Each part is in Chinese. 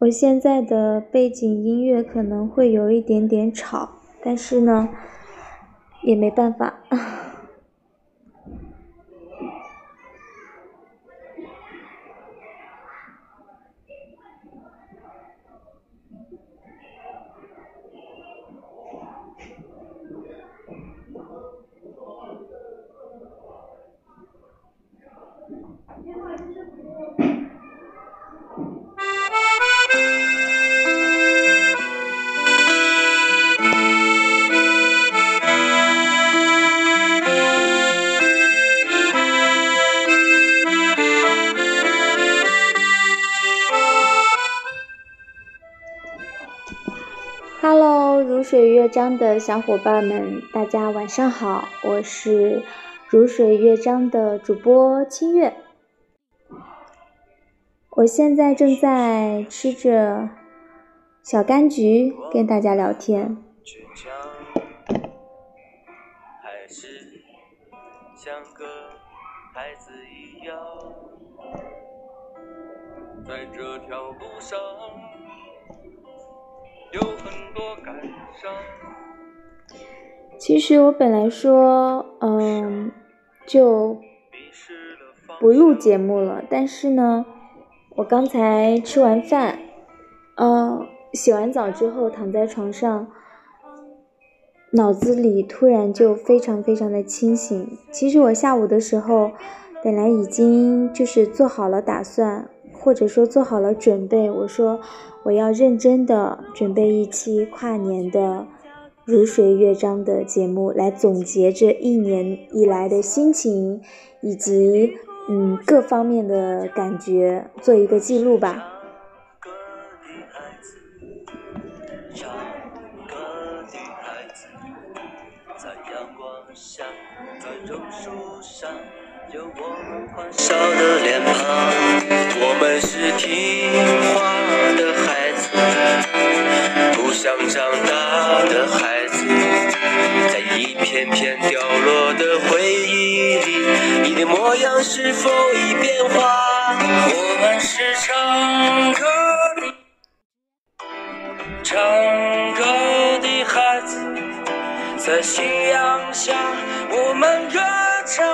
我现在的背景音乐可能会有一点点吵，但是呢，也没办法。如水乐章的小伙伴们，大家晚上好，我是如水乐章的主播清月。我现在正在吃着小柑橘，跟大家聊天。在这条路上。有很多感伤。其实我本来说，嗯，就不录节目了。但是呢，我刚才吃完饭，嗯，洗完澡之后躺在床上，脑子里突然就非常非常的清醒。其实我下午的时候，本来已经就是做好了打算，或者说做好了准备。我说。我要认真的准备一期跨年的如水乐章的节目，来总结这一年以来的心情，以及嗯各方面的感觉，做一个记录吧。上在榕树上有我们欢笑的脸庞，我们是听话的孩子，不。想长大的孩子，在一片片掉落的回忆里，你的模样是否已变化？我们是唱歌的，唱歌的孩子，在夕阳下，我们歌唱。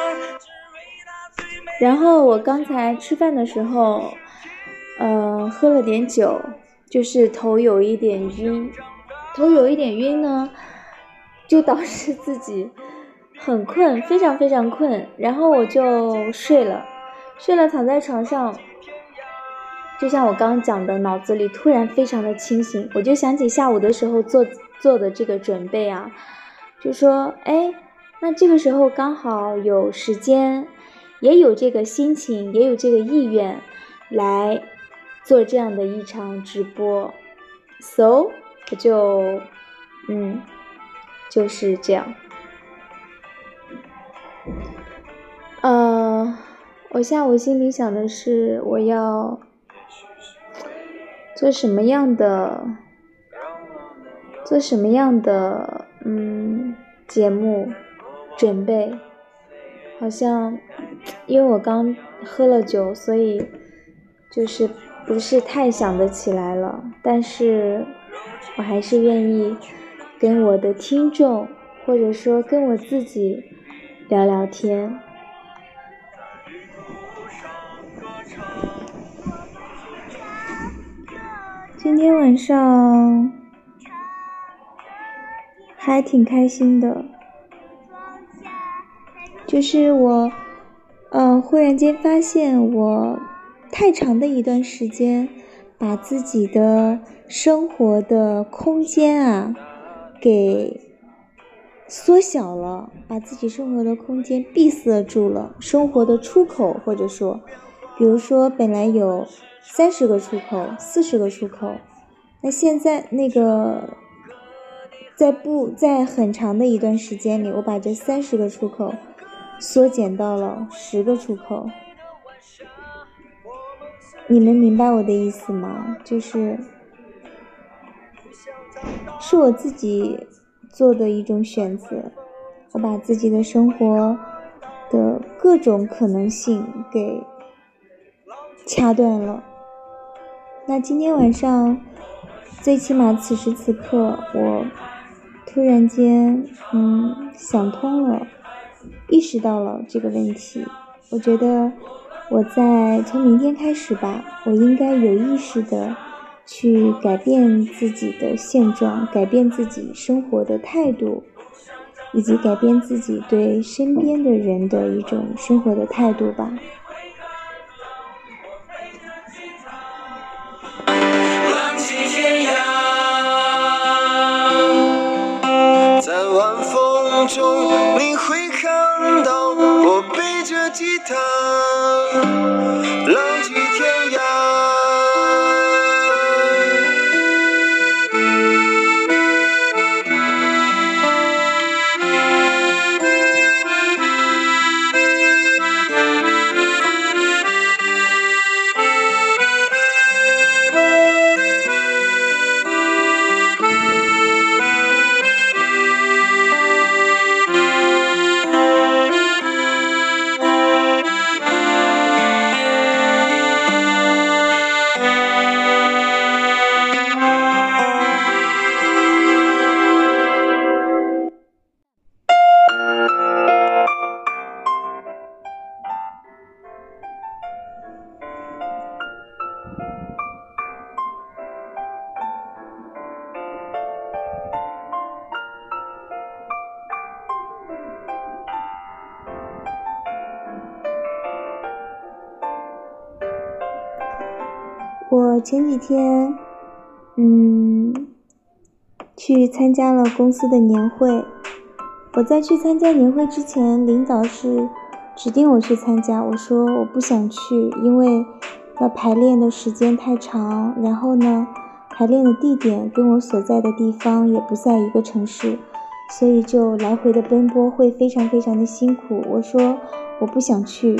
然后我刚才吃饭的时候，呃，喝了点酒。就是头有一点晕，头有一点晕呢，就导致自己很困，非常非常困，然后我就睡了，睡了躺在床上，就像我刚刚讲的，脑子里突然非常的清醒，我就想起下午的时候做做的这个准备啊，就说，哎，那这个时候刚好有时间，也有这个心情，也有这个意愿来。做这样的一场直播，so 我就，嗯，就是这样。呃，我下午心里想的是，我要做什么样的，做什么样的，嗯，节目准备。好像因为我刚喝了酒，所以就是。不是太想得起来了，但是我还是愿意跟我的听众，或者说跟我自己聊聊天。今天晚上还挺开心的，就是我，嗯，忽然间发现我。太长的一段时间，把自己的生活的空间啊，给缩小了，把自己生活的空间闭塞住了，生活的出口或者说，比如说本来有三十个出口、四十个出口，那现在那个在不在很长的一段时间里，我把这三十个出口缩减到了十个出口。你们明白我的意思吗？就是是我自己做的一种选择。我把自己的生活的各种可能性给掐断了。那今天晚上，最起码此时此刻，我突然间，嗯，想通了，意识到了这个问题。我觉得，我在从明天开始吧，我应该有意识的去改变自己的现状，改变自己生活的态度。以及改变自己对身边的人的一种生活的态度吧。在晚风中，你会到我背着吉他。我前几天，嗯，去参加了公司的年会。我在去参加年会之前，领导是指定我去参加。我说我不想去，因为要排练的时间太长，然后呢，排练的地点跟我所在的地方也不在一个城市，所以就来回的奔波会非常非常的辛苦。我说我不想去，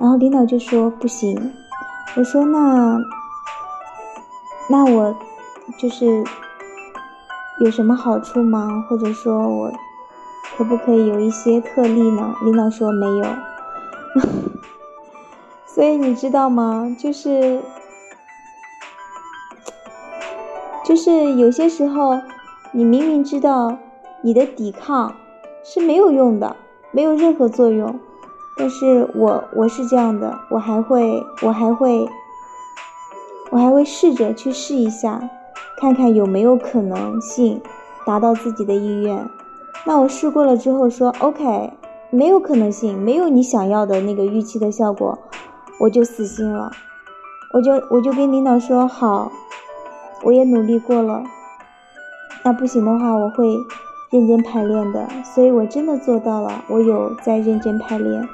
然后领导就说不行。我说那。那我就是有什么好处吗？或者说我可不可以有一些特例呢？领导说没有，所以你知道吗？就是就是有些时候，你明明知道你的抵抗是没有用的，没有任何作用，但是我我是这样的，我还会我还会。我还会试着去试一下，看看有没有可能性达到自己的意愿。那我试过了之后说 OK，没有可能性，没有你想要的那个预期的效果，我就死心了。我就我就跟领导说好，我也努力过了。那不行的话，我会认真排练的。所以我真的做到了，我有在认真排练。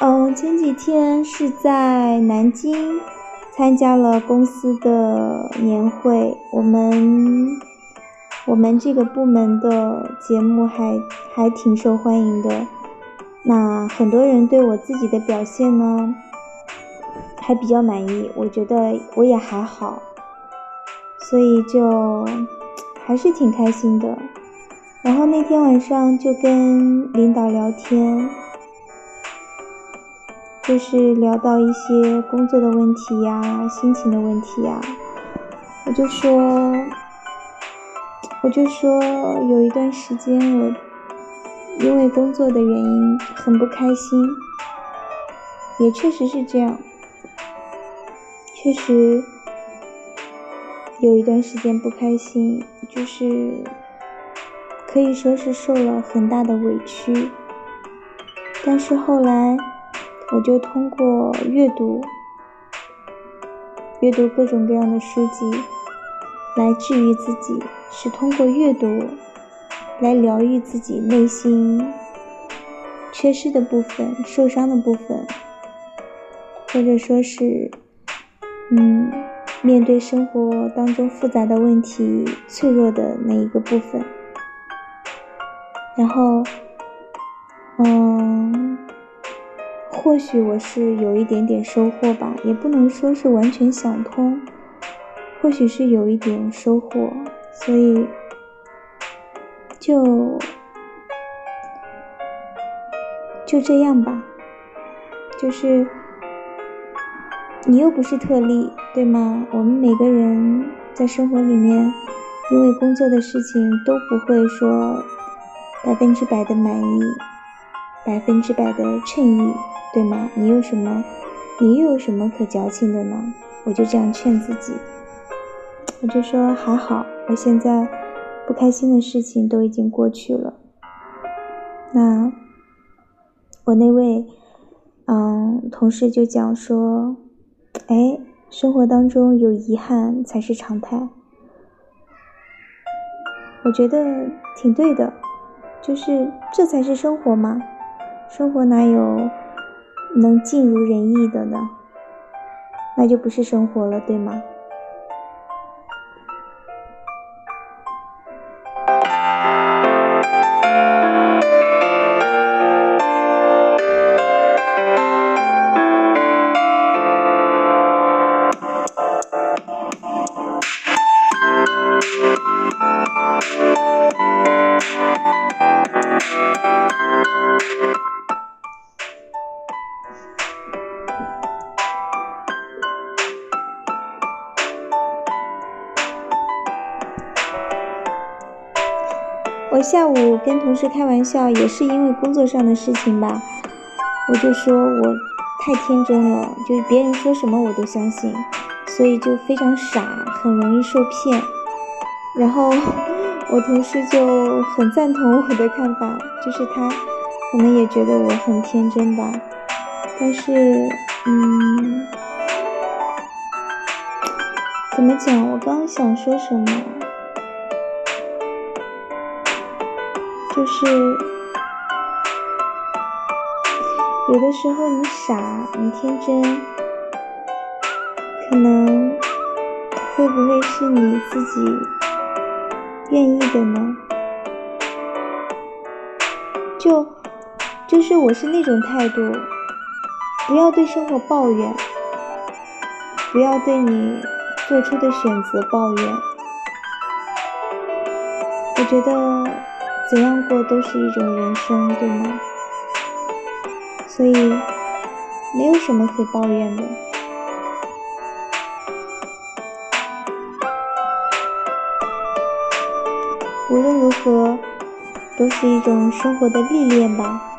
嗯，前几天是在南京。参加了公司的年会，我们我们这个部门的节目还还挺受欢迎的。那很多人对我自己的表现呢，还比较满意，我觉得我也还好，所以就还是挺开心的。然后那天晚上就跟领导聊天。就是聊到一些工作的问题呀、心情的问题呀，我就说，我就说有一段时间我因为工作的原因很不开心，也确实是这样，确实有一段时间不开心，就是可以说是受了很大的委屈，但是后来。我就通过阅读，阅读各种各样的书籍来治愈自己，是通过阅读来疗愈自己内心缺失的部分、受伤的部分，或者说是，嗯，面对生活当中复杂的问题脆弱的那一个部分，然后，嗯。或许我是有一点点收获吧，也不能说是完全想通，或许是有一点收获，所以就就这样吧，就是你又不是特例，对吗？我们每个人在生活里面，因为工作的事情都不会说百分之百的满意，百分之百的衬意，对吗？你有什么，你又有什么可矫情的呢？我就这样劝自己，我就说还好，我现在不开心的事情都已经过去了。那我那位嗯同事就讲说，哎，生活当中有遗憾才是常态。我觉得挺对的，就是这才是生活嘛，生活哪有能尽如人意的呢？那就不是生活了，对吗？我下午跟同事开玩笑，也是因为工作上的事情吧。我就说我太天真了，就是别人说什么我都相信，所以就非常傻，很容易受骗。然后 我同事就很赞同我的看法，就是他可能也觉得我很天真吧。但是，嗯，怎么讲？我刚想说什么？就是有的时候你傻，你天真，可能会不会是你自己愿意的呢？就就是我是那种态度，不要对生活抱怨，不要对你做出的选择抱怨。我觉得。怎样过都是一种人生，对吗？所以没有什么可抱怨的。无论如何，都是一种生活的历练吧。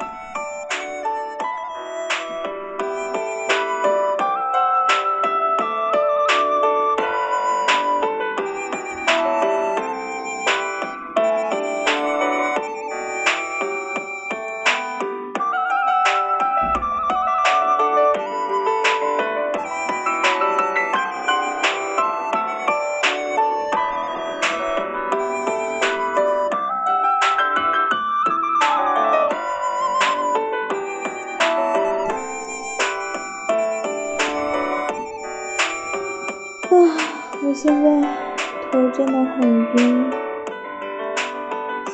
现在头真的很晕，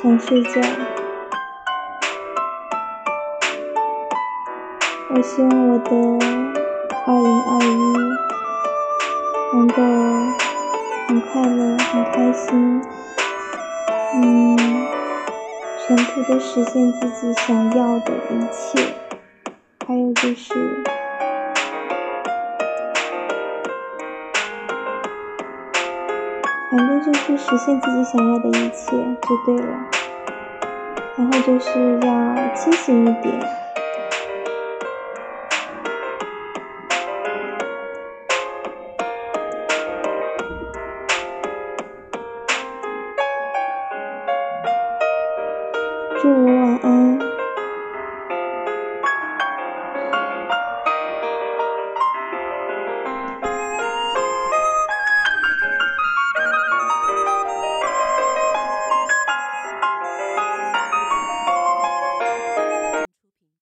想睡觉。我希望我的二零二一能够很快乐、很开心，嗯，全部都实现自己想要的一切。还有就是，就是实现自己想要的一切就对了。然后就是要清醒一点，